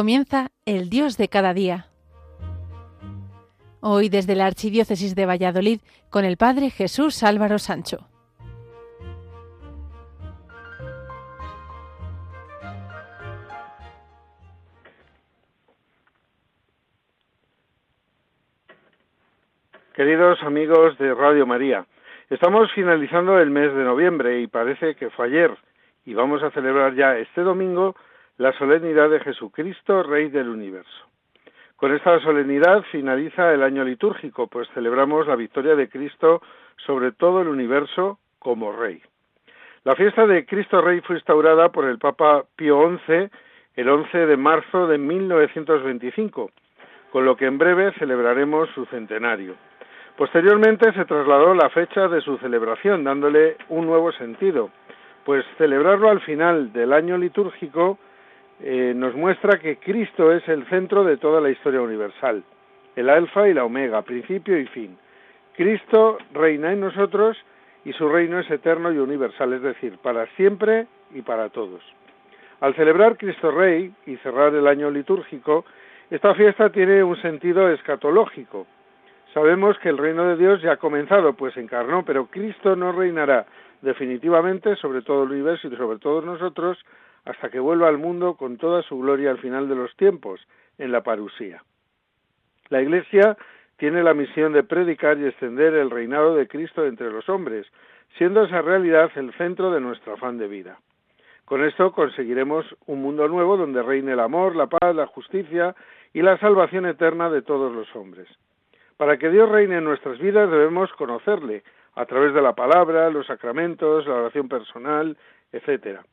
Comienza el Dios de cada día. Hoy desde la Archidiócesis de Valladolid con el Padre Jesús Álvaro Sancho. Queridos amigos de Radio María, estamos finalizando el mes de noviembre y parece que fue ayer y vamos a celebrar ya este domingo la solemnidad de Jesucristo, Rey del Universo. Con esta solemnidad finaliza el año litúrgico, pues celebramos la victoria de Cristo sobre todo el universo como Rey. La fiesta de Cristo Rey fue instaurada por el Papa Pío XI el 11 de marzo de 1925, con lo que en breve celebraremos su centenario. Posteriormente se trasladó la fecha de su celebración, dándole un nuevo sentido, pues celebrarlo al final del año litúrgico eh, nos muestra que Cristo es el centro de toda la historia universal, el alfa y la omega, principio y fin. Cristo reina en nosotros y su reino es eterno y universal, es decir, para siempre y para todos. Al celebrar Cristo Rey y cerrar el año litúrgico, esta fiesta tiene un sentido escatológico. Sabemos que el reino de Dios ya ha comenzado, pues encarnó, pero Cristo no reinará definitivamente sobre todo el universo y sobre todos nosotros hasta que vuelva al mundo con toda su gloria al final de los tiempos, en la parusía. La Iglesia tiene la misión de predicar y extender el reinado de Cristo entre los hombres, siendo esa realidad el centro de nuestro afán de vida. Con esto conseguiremos un mundo nuevo donde reine el amor, la paz, la justicia y la salvación eterna de todos los hombres. Para que Dios reine en nuestras vidas debemos conocerle a través de la palabra, los sacramentos, la oración personal, etcétera.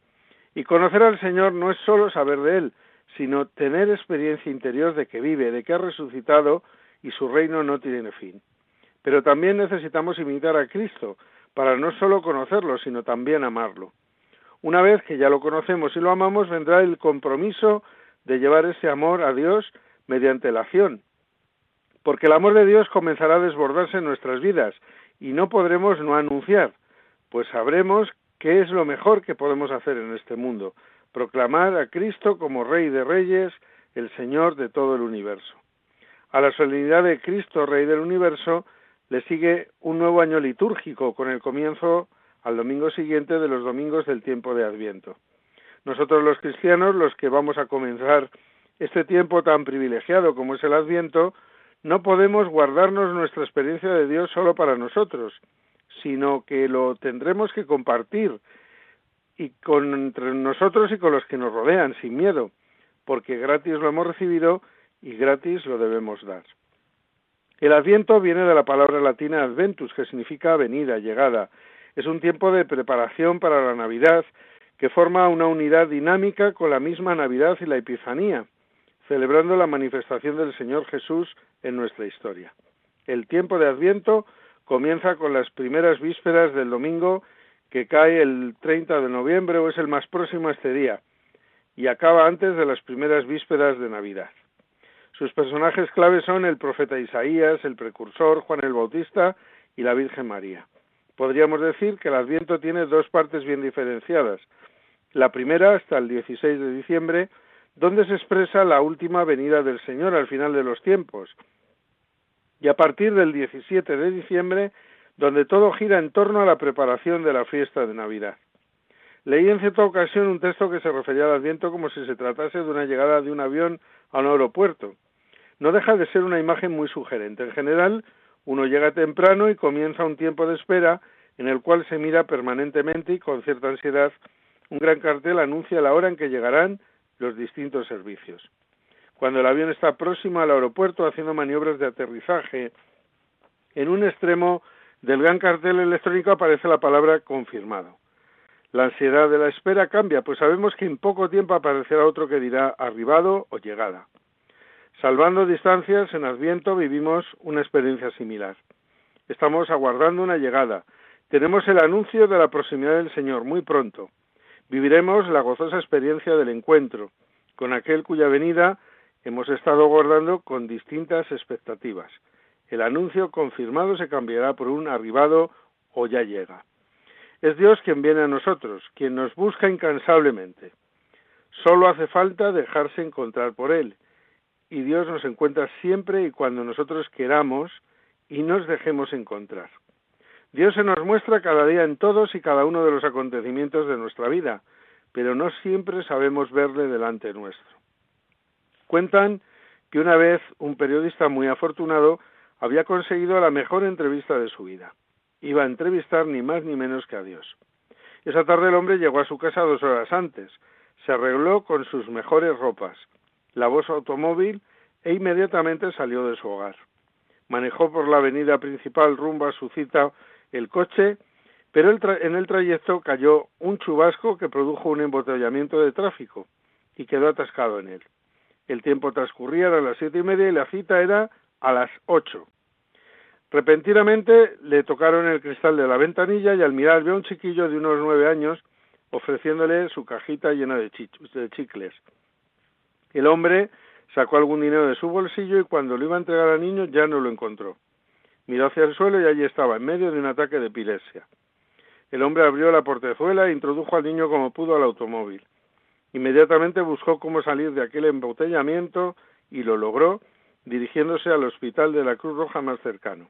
Y conocer al Señor no es solo saber de Él, sino tener experiencia interior de que vive, de que ha resucitado y su reino no tiene fin. Pero también necesitamos imitar a Cristo para no solo conocerlo, sino también amarlo. Una vez que ya lo conocemos y lo amamos, vendrá el compromiso de llevar ese amor a Dios mediante la acción, porque el amor de Dios comenzará a desbordarse en nuestras vidas y no podremos no anunciar, pues sabremos ¿Qué es lo mejor que podemos hacer en este mundo? Proclamar a Cristo como Rey de Reyes, el Señor de todo el universo. A la solemnidad de Cristo, Rey del universo, le sigue un nuevo año litúrgico con el comienzo al domingo siguiente de los domingos del tiempo de Adviento. Nosotros los cristianos, los que vamos a comenzar este tiempo tan privilegiado como es el Adviento, no podemos guardarnos nuestra experiencia de Dios solo para nosotros, sino que lo tendremos que compartir y con entre nosotros y con los que nos rodean sin miedo, porque gratis lo hemos recibido y gratis lo debemos dar. El Adviento viene de la palabra latina adventus, que significa venida, llegada. Es un tiempo de preparación para la Navidad que forma una unidad dinámica con la misma Navidad y la Epifanía, celebrando la manifestación del Señor Jesús en nuestra historia. El tiempo de Adviento comienza con las primeras vísperas del domingo que cae el 30 de noviembre o es el más próximo a este día y acaba antes de las primeras vísperas de Navidad. Sus personajes claves son el profeta Isaías, el precursor Juan el Bautista y la Virgen María. Podríamos decir que el Adviento tiene dos partes bien diferenciadas. La primera hasta el 16 de diciembre, donde se expresa la última venida del Señor al final de los tiempos, y a partir del 17 de diciembre, donde todo gira en torno a la preparación de la fiesta de Navidad. Leí en cierta ocasión un texto que se refería al Adviento como si se tratase de una llegada de un avión a un aeropuerto. No deja de ser una imagen muy sugerente. En general, uno llega temprano y comienza un tiempo de espera en el cual se mira permanentemente y con cierta ansiedad un gran cartel anuncia la hora en que llegarán los distintos servicios cuando el avión está próximo al aeropuerto haciendo maniobras de aterrizaje. En un extremo del gran cartel electrónico aparece la palabra confirmado. La ansiedad de la espera cambia, pues sabemos que en poco tiempo aparecerá otro que dirá arribado o llegada. Salvando distancias, en Adviento vivimos una experiencia similar. Estamos aguardando una llegada. Tenemos el anuncio de la proximidad del Señor muy pronto. Viviremos la gozosa experiencia del encuentro con aquel cuya venida hemos estado guardando con distintas expectativas. El anuncio confirmado se cambiará por un arribado o ya llega. Es Dios quien viene a nosotros, quien nos busca incansablemente. Solo hace falta dejarse encontrar por Él. Y Dios nos encuentra siempre y cuando nosotros queramos y nos dejemos encontrar. Dios se nos muestra cada día en todos y cada uno de los acontecimientos de nuestra vida, pero no siempre sabemos verle delante nuestro. Cuentan que una vez un periodista muy afortunado había conseguido la mejor entrevista de su vida. Iba a entrevistar ni más ni menos que a Dios. Esa tarde el hombre llegó a su casa dos horas antes, se arregló con sus mejores ropas, lavó su automóvil e inmediatamente salió de su hogar. Manejó por la avenida principal rumbo a su cita el coche, pero en el trayecto cayó un chubasco que produjo un embotellamiento de tráfico y quedó atascado en él. El tiempo transcurría, a las siete y media y la cita era a las ocho. Repentinamente le tocaron el cristal de la ventanilla y al mirar vio a un chiquillo de unos nueve años ofreciéndole su cajita llena de, de chicles. El hombre sacó algún dinero de su bolsillo y cuando lo iba a entregar al niño ya no lo encontró. Miró hacia el suelo y allí estaba, en medio de un ataque de epilepsia. El hombre abrió la portezuela e introdujo al niño como pudo al automóvil. Inmediatamente buscó cómo salir de aquel embotellamiento y lo logró dirigiéndose al hospital de la Cruz Roja más cercano.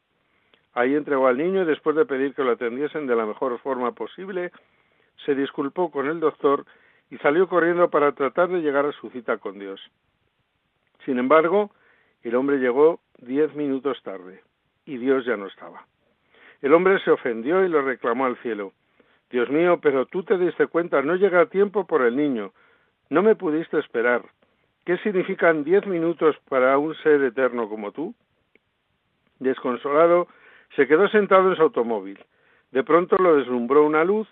Ahí entregó al niño y después de pedir que lo atendiesen de la mejor forma posible, se disculpó con el doctor y salió corriendo para tratar de llegar a su cita con Dios. Sin embargo, el hombre llegó diez minutos tarde y Dios ya no estaba. El hombre se ofendió y lo reclamó al cielo. Dios mío, pero tú te diste cuenta, no llega a tiempo por el niño. No me pudiste esperar. ¿Qué significan diez minutos para un ser eterno como tú? Desconsolado, se quedó sentado en su automóvil. De pronto lo deslumbró una luz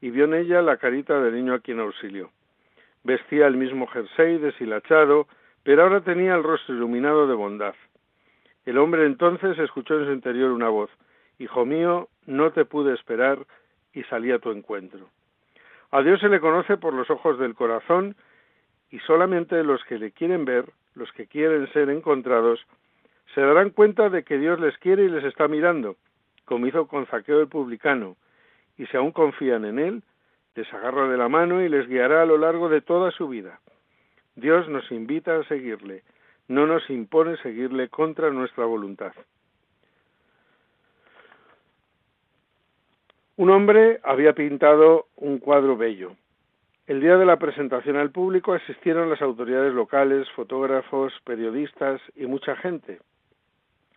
y vio en ella la carita del niño a quien auxilió. Vestía el mismo jersey deshilachado, pero ahora tenía el rostro iluminado de bondad. El hombre entonces escuchó en su interior una voz Hijo mío, no te pude esperar y salí a tu encuentro. A Dios se le conoce por los ojos del corazón y solamente los que le quieren ver, los que quieren ser encontrados, se darán cuenta de que Dios les quiere y les está mirando, como hizo con Zaqueo el publicano, y si aún confían en Él, les agarra de la mano y les guiará a lo largo de toda su vida. Dios nos invita a seguirle, no nos impone seguirle contra nuestra voluntad. Un hombre había pintado un cuadro bello. El día de la presentación al público asistieron las autoridades locales, fotógrafos, periodistas y mucha gente,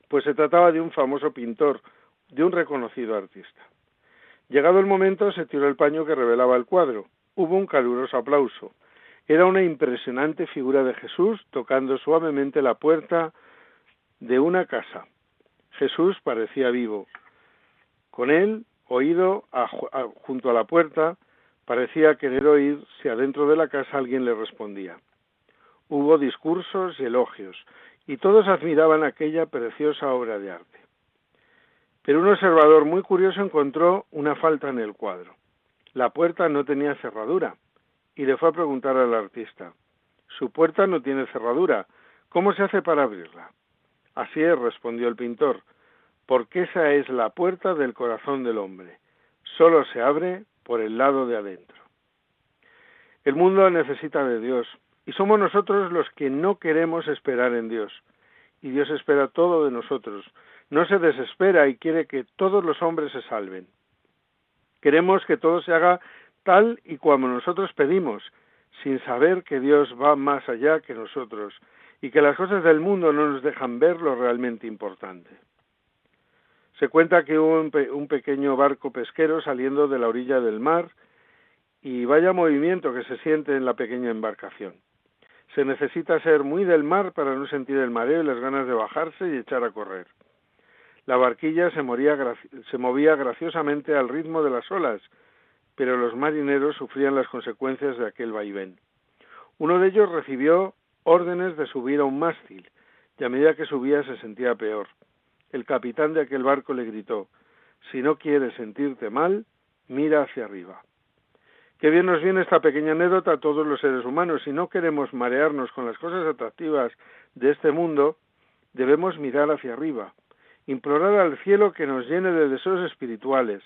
pues se trataba de un famoso pintor, de un reconocido artista. Llegado el momento, se tiró el paño que revelaba el cuadro. Hubo un caluroso aplauso. Era una impresionante figura de Jesús tocando suavemente la puerta de una casa. Jesús parecía vivo. Con él oído junto a la puerta, parecía querer oír si adentro de la casa alguien le respondía. Hubo discursos y elogios, y todos admiraban aquella preciosa obra de arte. Pero un observador muy curioso encontró una falta en el cuadro. La puerta no tenía cerradura, y le fue a preguntar al artista, Su puerta no tiene cerradura, ¿cómo se hace para abrirla? Así es, respondió el pintor, porque esa es la puerta del corazón del hombre. Solo se abre por el lado de adentro. El mundo necesita de Dios y somos nosotros los que no queremos esperar en Dios. Y Dios espera todo de nosotros. No se desespera y quiere que todos los hombres se salven. Queremos que todo se haga tal y como nosotros pedimos, sin saber que Dios va más allá que nosotros y que las cosas del mundo no nos dejan ver lo realmente importante. Se cuenta que hubo un, pequeño barco pesquero saliendo de la orilla del mar y vaya movimiento que se siente en la pequeña embarcación. Se necesita ser muy del mar para no sentir el mareo y las ganas de bajarse y echar a correr. La barquilla se, se movía graciosamente al ritmo de las olas, pero los marineros sufrían las consecuencias de aquel vaivén. Uno de ellos recibió órdenes de subir a un mástil, y a medida que subía se sentía peor el capitán de aquel barco le gritó Si no quieres sentirte mal, mira hacia arriba. Qué bien nos viene esta pequeña anécdota a todos los seres humanos. Si no queremos marearnos con las cosas atractivas de este mundo, debemos mirar hacia arriba, implorar al cielo que nos llene de deseos espirituales,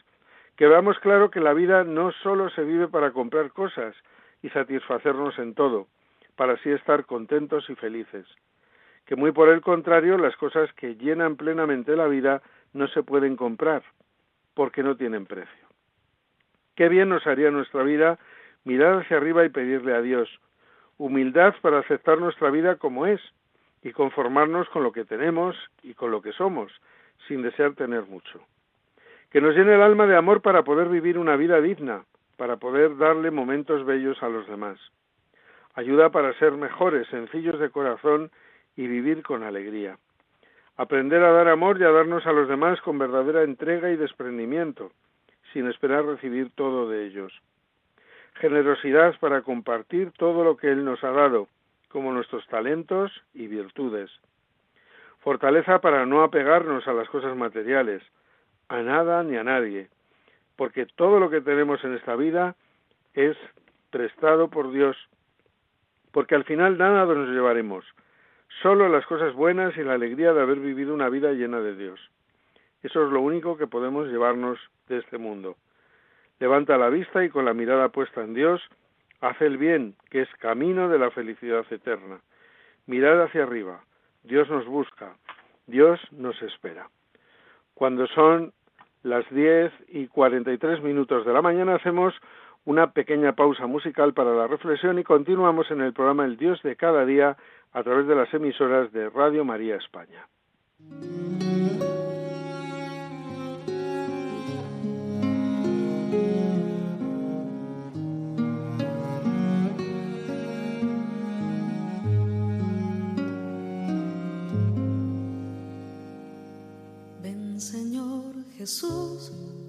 que veamos claro que la vida no solo se vive para comprar cosas, y satisfacernos en todo, para así estar contentos y felices. Que muy por el contrario, las cosas que llenan plenamente la vida no se pueden comprar, porque no tienen precio. Qué bien nos haría nuestra vida mirar hacia arriba y pedirle a Dios humildad para aceptar nuestra vida como es y conformarnos con lo que tenemos y con lo que somos, sin desear tener mucho. Que nos llene el alma de amor para poder vivir una vida digna, para poder darle momentos bellos a los demás. Ayuda para ser mejores, sencillos de corazón y vivir con alegría. Aprender a dar amor y a darnos a los demás con verdadera entrega y desprendimiento, sin esperar recibir todo de ellos. Generosidad para compartir todo lo que Él nos ha dado, como nuestros talentos y virtudes. Fortaleza para no apegarnos a las cosas materiales, a nada ni a nadie, porque todo lo que tenemos en esta vida es prestado por Dios, porque al final nada nos llevaremos, solo las cosas buenas y la alegría de haber vivido una vida llena de Dios. Eso es lo único que podemos llevarnos de este mundo. Levanta la vista y con la mirada puesta en Dios, hace el bien, que es camino de la felicidad eterna. Mirad hacia arriba, Dios nos busca, Dios nos espera. Cuando son las 10 y 43 minutos de la mañana hacemos una pequeña pausa musical para la reflexión y continuamos en el programa El Dios de cada día a través de las emisoras de Radio María España.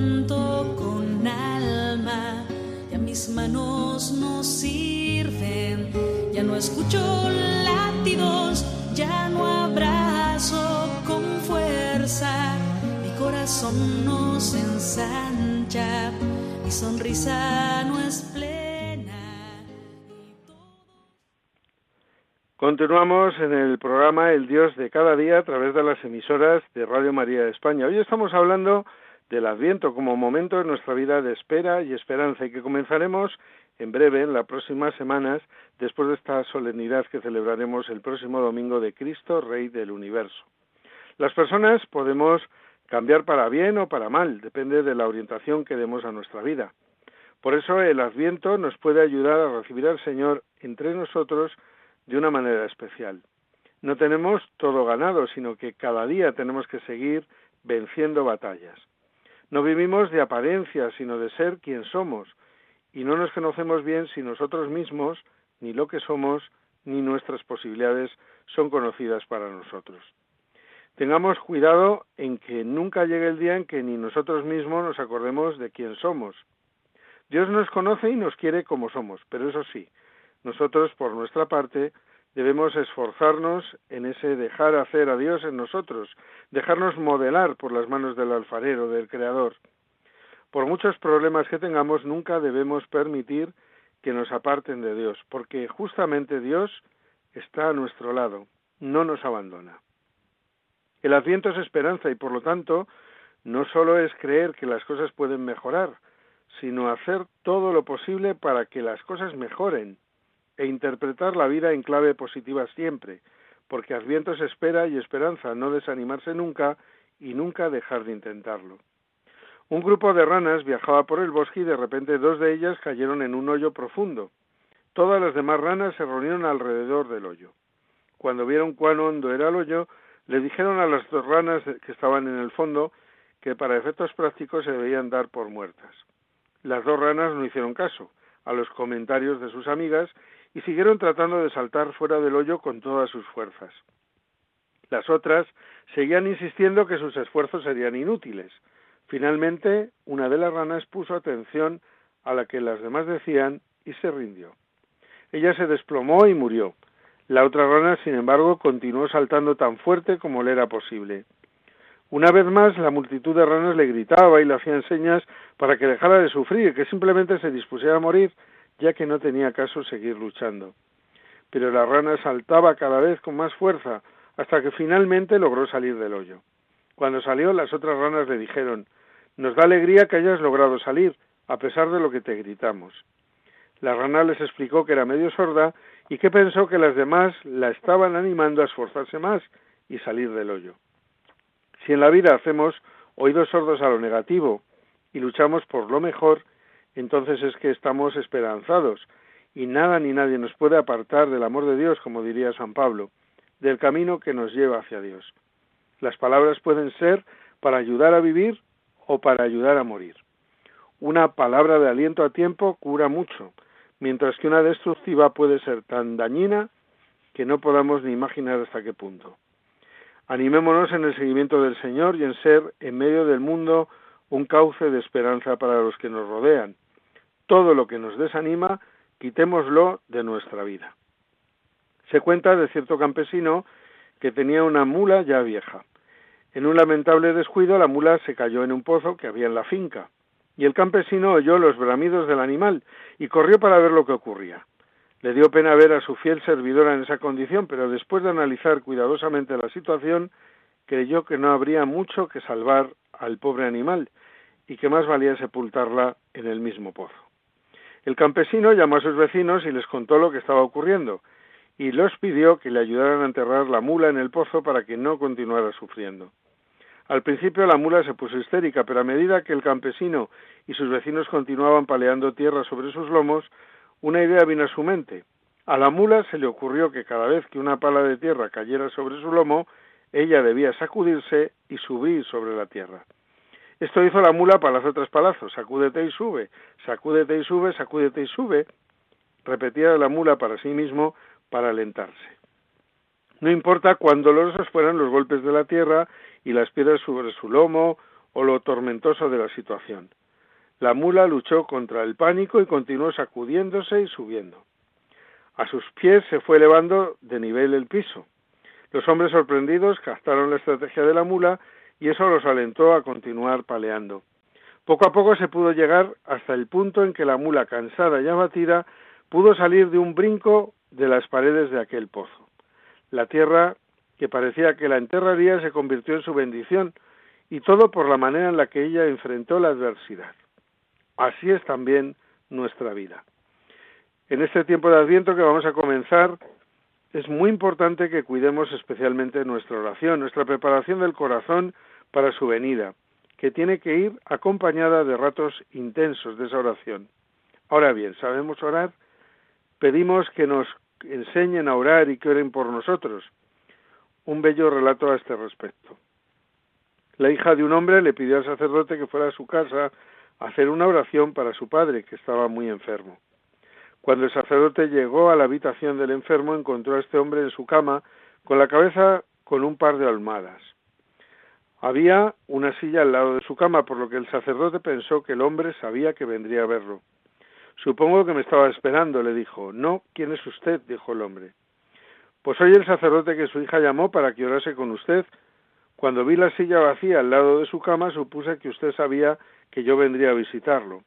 canto con alma, ya mis manos no sirven, ya no escucho latidos, ya no abrazo con fuerza, mi corazón no se ensancha, mi sonrisa no es plena. Continuamos en el programa El Dios de cada día a través de las emisoras de Radio María de España. Hoy estamos hablando del Adviento como momento de nuestra vida de espera y esperanza y que comenzaremos en breve, en las próximas semanas, después de esta solemnidad que celebraremos el próximo domingo de Cristo, Rey del Universo. Las personas podemos cambiar para bien o para mal, depende de la orientación que demos a nuestra vida. Por eso el Adviento nos puede ayudar a recibir al Señor entre nosotros de una manera especial. No tenemos todo ganado, sino que cada día tenemos que seguir venciendo batallas. No vivimos de apariencia, sino de ser quien somos, y no nos conocemos bien si nosotros mismos, ni lo que somos, ni nuestras posibilidades son conocidas para nosotros. Tengamos cuidado en que nunca llegue el día en que ni nosotros mismos nos acordemos de quién somos. Dios nos conoce y nos quiere como somos, pero eso sí, nosotros, por nuestra parte, debemos esforzarnos en ese dejar hacer a Dios en nosotros, dejarnos modelar por las manos del alfarero, del Creador. Por muchos problemas que tengamos, nunca debemos permitir que nos aparten de Dios, porque justamente Dios está a nuestro lado, no nos abandona. El adviento es esperanza y por lo tanto no solo es creer que las cosas pueden mejorar, sino hacer todo lo posible para que las cosas mejoren e interpretar la vida en clave positiva siempre, porque Adviento es espera y esperanza, no desanimarse nunca y nunca dejar de intentarlo. Un grupo de ranas viajaba por el bosque y de repente dos de ellas cayeron en un hoyo profundo. Todas las demás ranas se reunieron alrededor del hoyo. Cuando vieron cuán hondo era el hoyo, le dijeron a las dos ranas que estaban en el fondo que para efectos prácticos se debían dar por muertas. Las dos ranas no hicieron caso a los comentarios de sus amigas y siguieron tratando de saltar fuera del hoyo con todas sus fuerzas. Las otras seguían insistiendo que sus esfuerzos serían inútiles, Finalmente, una de las ranas puso atención a la que las demás decían y se rindió. Ella se desplomó y murió. La otra rana, sin embargo, continuó saltando tan fuerte como le era posible. Una vez más, la multitud de ranas le gritaba y le hacían señas para que dejara de sufrir, que simplemente se dispusiera a morir, ya que no tenía caso seguir luchando. Pero la rana saltaba cada vez con más fuerza, hasta que finalmente logró salir del hoyo. Cuando salió, las otras ranas le dijeron nos da alegría que hayas logrado salir, a pesar de lo que te gritamos. La rana les explicó que era medio sorda y que pensó que las demás la estaban animando a esforzarse más y salir del hoyo. Si en la vida hacemos oídos sordos a lo negativo y luchamos por lo mejor, entonces es que estamos esperanzados y nada ni nadie nos puede apartar del amor de Dios, como diría San Pablo, del camino que nos lleva hacia Dios. Las palabras pueden ser para ayudar a vivir o para ayudar a morir. Una palabra de aliento a tiempo cura mucho, mientras que una destructiva puede ser tan dañina que no podamos ni imaginar hasta qué punto. Animémonos en el seguimiento del Señor y en ser, en medio del mundo, un cauce de esperanza para los que nos rodean. Todo lo que nos desanima, quitémoslo de nuestra vida. Se cuenta de cierto campesino que tenía una mula ya vieja. En un lamentable descuido la mula se cayó en un pozo que había en la finca, y el campesino oyó los bramidos del animal y corrió para ver lo que ocurría. Le dio pena ver a su fiel servidora en esa condición, pero después de analizar cuidadosamente la situación, creyó que no habría mucho que salvar al pobre animal y que más valía sepultarla en el mismo pozo. El campesino llamó a sus vecinos y les contó lo que estaba ocurriendo, y los pidió que le ayudaran a enterrar la mula en el pozo para que no continuara sufriendo. Al principio la mula se puso histérica, pero a medida que el campesino y sus vecinos continuaban paleando tierra sobre sus lomos, una idea vino a su mente. A la mula se le ocurrió que cada vez que una pala de tierra cayera sobre su lomo, ella debía sacudirse y subir sobre la tierra. Esto hizo la mula palazo tras palazo, sacúdete y sube, sacúdete y sube, sacúdete y sube. Repetía la mula para sí mismo para alentarse. No importa cuán dolorosos fueran los golpes de la tierra y las piedras sobre su lomo o lo tormentoso de la situación. La mula luchó contra el pánico y continuó sacudiéndose y subiendo. A sus pies se fue elevando de nivel el piso. Los hombres sorprendidos captaron la estrategia de la mula y eso los alentó a continuar paleando. Poco a poco se pudo llegar hasta el punto en que la mula, cansada y abatida, pudo salir de un brinco de las paredes de aquel pozo. La tierra que parecía que la enterraría se convirtió en su bendición, y todo por la manera en la que ella enfrentó la adversidad. Así es también nuestra vida. En este tiempo de Adviento que vamos a comenzar, es muy importante que cuidemos especialmente nuestra oración, nuestra preparación del corazón para su venida, que tiene que ir acompañada de ratos intensos de esa oración. Ahora bien, ¿sabemos orar? Pedimos que nos enseñen a orar y que oren por nosotros un bello relato a este respecto. La hija de un hombre le pidió al sacerdote que fuera a su casa a hacer una oración para su padre, que estaba muy enfermo. Cuando el sacerdote llegó a la habitación del enfermo, encontró a este hombre en su cama, con la cabeza con un par de almohadas. Había una silla al lado de su cama, por lo que el sacerdote pensó que el hombre sabía que vendría a verlo. Supongo que me estaba esperando, le dijo. No, ¿quién es usted? dijo el hombre. Pues soy el sacerdote que su hija llamó para que orase con usted. Cuando vi la silla vacía al lado de su cama, supuse que usted sabía que yo vendría a visitarlo.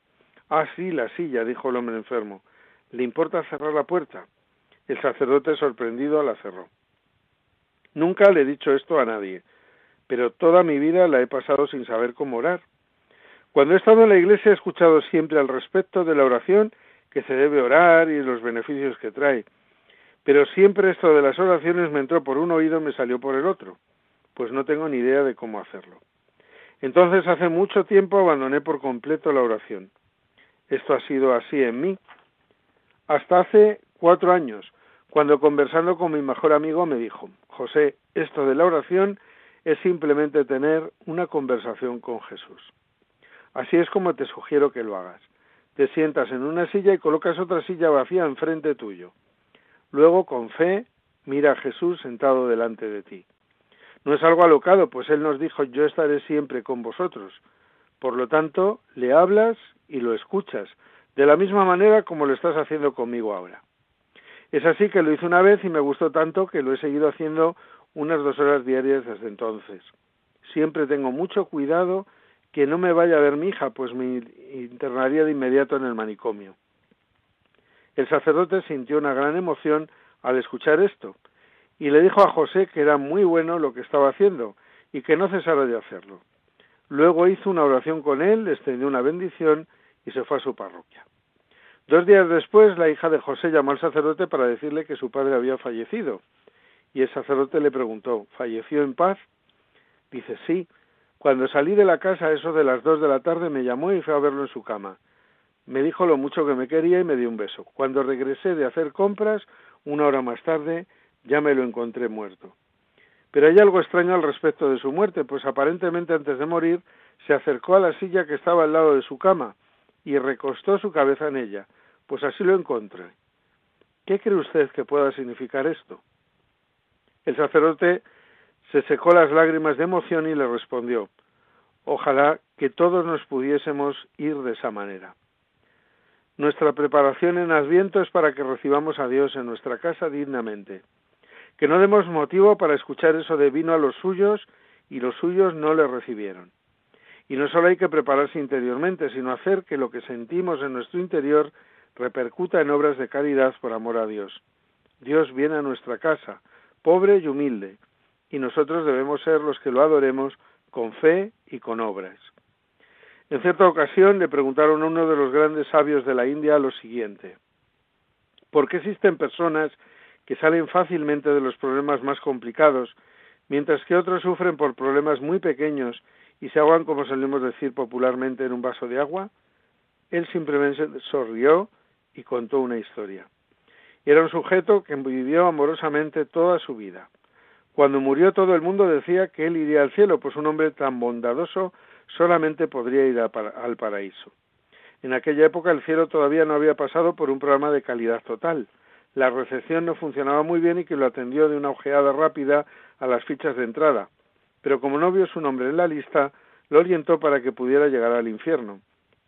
Ah, sí, la silla, dijo el hombre enfermo. ¿Le importa cerrar la puerta? El sacerdote sorprendido la cerró. Nunca le he dicho esto a nadie, pero toda mi vida la he pasado sin saber cómo orar. Cuando he estado en la iglesia he escuchado siempre al respecto de la oración que se debe orar y los beneficios que trae, pero siempre esto de las oraciones me entró por un oído y me salió por el otro, pues no tengo ni idea de cómo hacerlo. Entonces hace mucho tiempo abandoné por completo la oración. Esto ha sido así en mí. Hasta hace cuatro años, cuando conversando con mi mejor amigo me dijo, José, esto de la oración es simplemente tener una conversación con Jesús. Así es como te sugiero que lo hagas. Te sientas en una silla y colocas otra silla vacía enfrente tuyo. Luego, con fe, mira a Jesús sentado delante de ti. No es algo alocado, pues Él nos dijo, yo estaré siempre con vosotros. Por lo tanto, le hablas y lo escuchas, de la misma manera como lo estás haciendo conmigo ahora. Es así que lo hice una vez y me gustó tanto que lo he seguido haciendo unas dos horas diarias desde entonces. Siempre tengo mucho cuidado que no me vaya a ver mi hija, pues me internaría de inmediato en el manicomio. El sacerdote sintió una gran emoción al escuchar esto y le dijo a José que era muy bueno lo que estaba haciendo y que no cesara de hacerlo. Luego hizo una oración con él, le extendió una bendición y se fue a su parroquia. Dos días después, la hija de José llamó al sacerdote para decirle que su padre había fallecido. Y el sacerdote le preguntó, ¿falleció en paz? Dice, sí. Cuando salí de la casa, eso de las dos de la tarde, me llamó y fue a verlo en su cama. Me dijo lo mucho que me quería y me dio un beso. Cuando regresé de hacer compras, una hora más tarde, ya me lo encontré muerto. Pero hay algo extraño al respecto de su muerte, pues aparentemente antes de morir se acercó a la silla que estaba al lado de su cama y recostó su cabeza en ella, pues así lo encontré. ¿Qué cree usted que pueda significar esto? El sacerdote se secó las lágrimas de emoción y le respondió Ojalá que todos nos pudiésemos ir de esa manera. Nuestra preparación en Adviento es para que recibamos a Dios en nuestra casa dignamente. Que no demos motivo para escuchar eso de vino a los suyos y los suyos no le recibieron. Y no solo hay que prepararse interiormente, sino hacer que lo que sentimos en nuestro interior repercuta en obras de caridad por amor a Dios. Dios viene a nuestra casa, pobre y humilde, y nosotros debemos ser los que lo adoremos con fe y con obras. En cierta ocasión le preguntaron a uno de los grandes sabios de la India lo siguiente ¿Por qué existen personas que salen fácilmente de los problemas más complicados, mientras que otros sufren por problemas muy pequeños y se ahogan, como solemos decir popularmente, en un vaso de agua? Él simplemente sonrió y contó una historia. Era un sujeto que vivió amorosamente toda su vida. Cuando murió todo el mundo decía que él iría al cielo, pues un hombre tan bondadoso solamente podría ir al paraíso. En aquella época el cielo todavía no había pasado por un programa de calidad total. La recepción no funcionaba muy bien y que lo atendió de una ojeada rápida a las fichas de entrada pero como no vio su nombre en la lista, lo orientó para que pudiera llegar al infierno.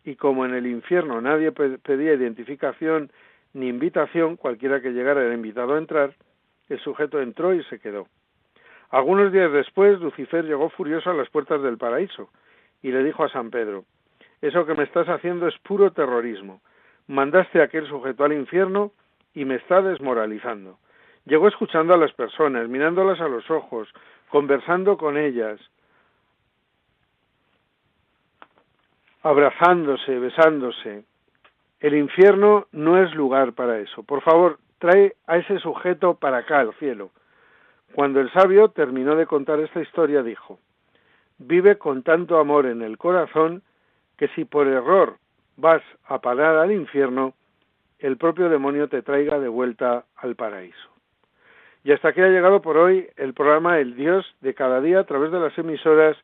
Y como en el infierno nadie pedía identificación ni invitación, cualquiera que llegara era invitado a entrar, el sujeto entró y se quedó. Algunos días después, Lucifer llegó furioso a las puertas del paraíso y le dijo a San Pedro, Eso que me estás haciendo es puro terrorismo. Mandaste a aquel sujeto al infierno y me está desmoralizando. Llegó escuchando a las personas, mirándolas a los ojos, conversando con ellas, abrazándose, besándose. El infierno no es lugar para eso. Por favor, trae a ese sujeto para acá, al cielo. Cuando el sabio terminó de contar esta historia, dijo, vive con tanto amor en el corazón que si por error vas a parar al infierno, el propio demonio te traiga de vuelta al paraíso. Y hasta aquí ha llegado por hoy el programa El Dios de cada día a través de las emisoras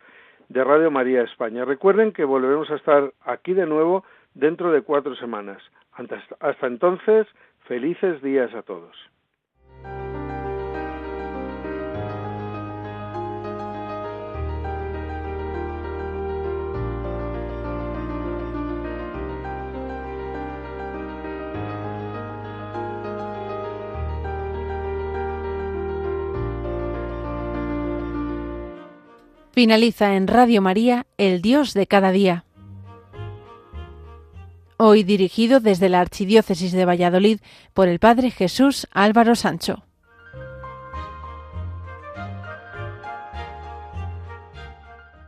de Radio María España. Recuerden que volveremos a estar aquí de nuevo dentro de cuatro semanas. Hasta entonces, felices días a todos. Finaliza en Radio María, El Dios de cada día. Hoy dirigido desde la Archidiócesis de Valladolid por el Padre Jesús Álvaro Sancho.